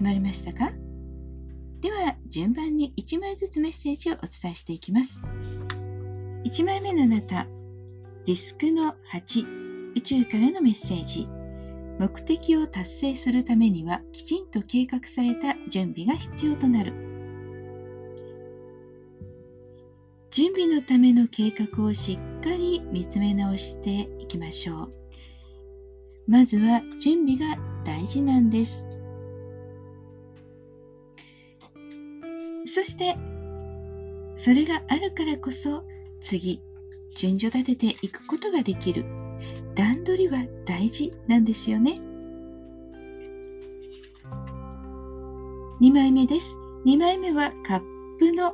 決まりましたか？では順番に1枚ずつメッセージをお伝えしていきます。1枚目のあなたディスクの8宇宙からのメッセージ。目的を達成するためにはきちんと計画された準備が必要となる。準備のための計画をしっかり見つめ直していきましょう。まずは準備が大事なんです。そしてそれがあるからこそ次順序立てていくことができる。段取りは大事なんですよね。2枚目です。2枚目はカップの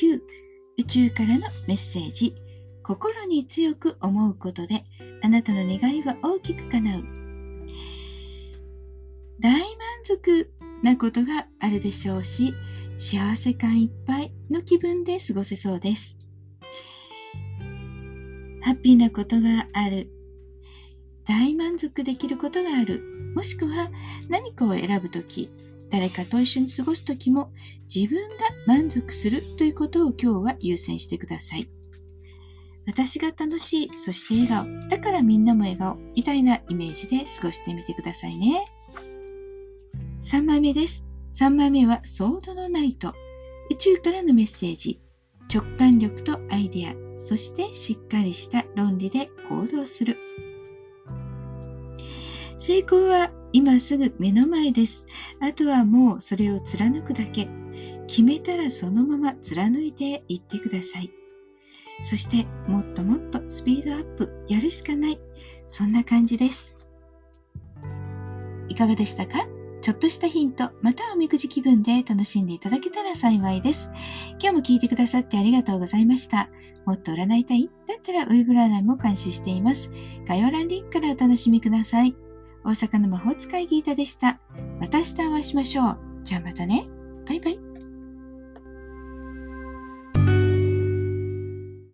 9宇宙からのメッセージ。心に強く思うことであなたの願いは大きく叶う。大満足なことがあるでしょうし幸せ感いっぱいの気分で過ごせそうです。ハッピーなことがある。大満足できることがある。もしくは何かを選ぶとき誰かと一緒に過ごすときも自分が満足するということを今日は優先してください。私が楽しいそして笑顔。だからみんなも笑顔みたいなイメージで過ごしてみてくださいね。3枚目です。3枚目はソードのナイト。宇宙からのメッセージ。直感力とアイデア、そしてしっかりした論理で行動する。成功は今すぐ目の前です。あとはもうそれを貫くだけ。決めたらそのまま貫いていってください。そしてもっともっとスピードアップやるしかない。そんな感じです。いかがでしたか？ちょっとしたヒント、またはおみくじ気分で楽しんでいただけたら幸いです。今日も聞いてくださってありがとうございました。もっと占いたい？だったらウェブ占いも監修しています。概要欄リンクからお楽しみください。大阪の魔法使いギータでした。また明日お会いしましょう。じゃあまたね。バイバイ。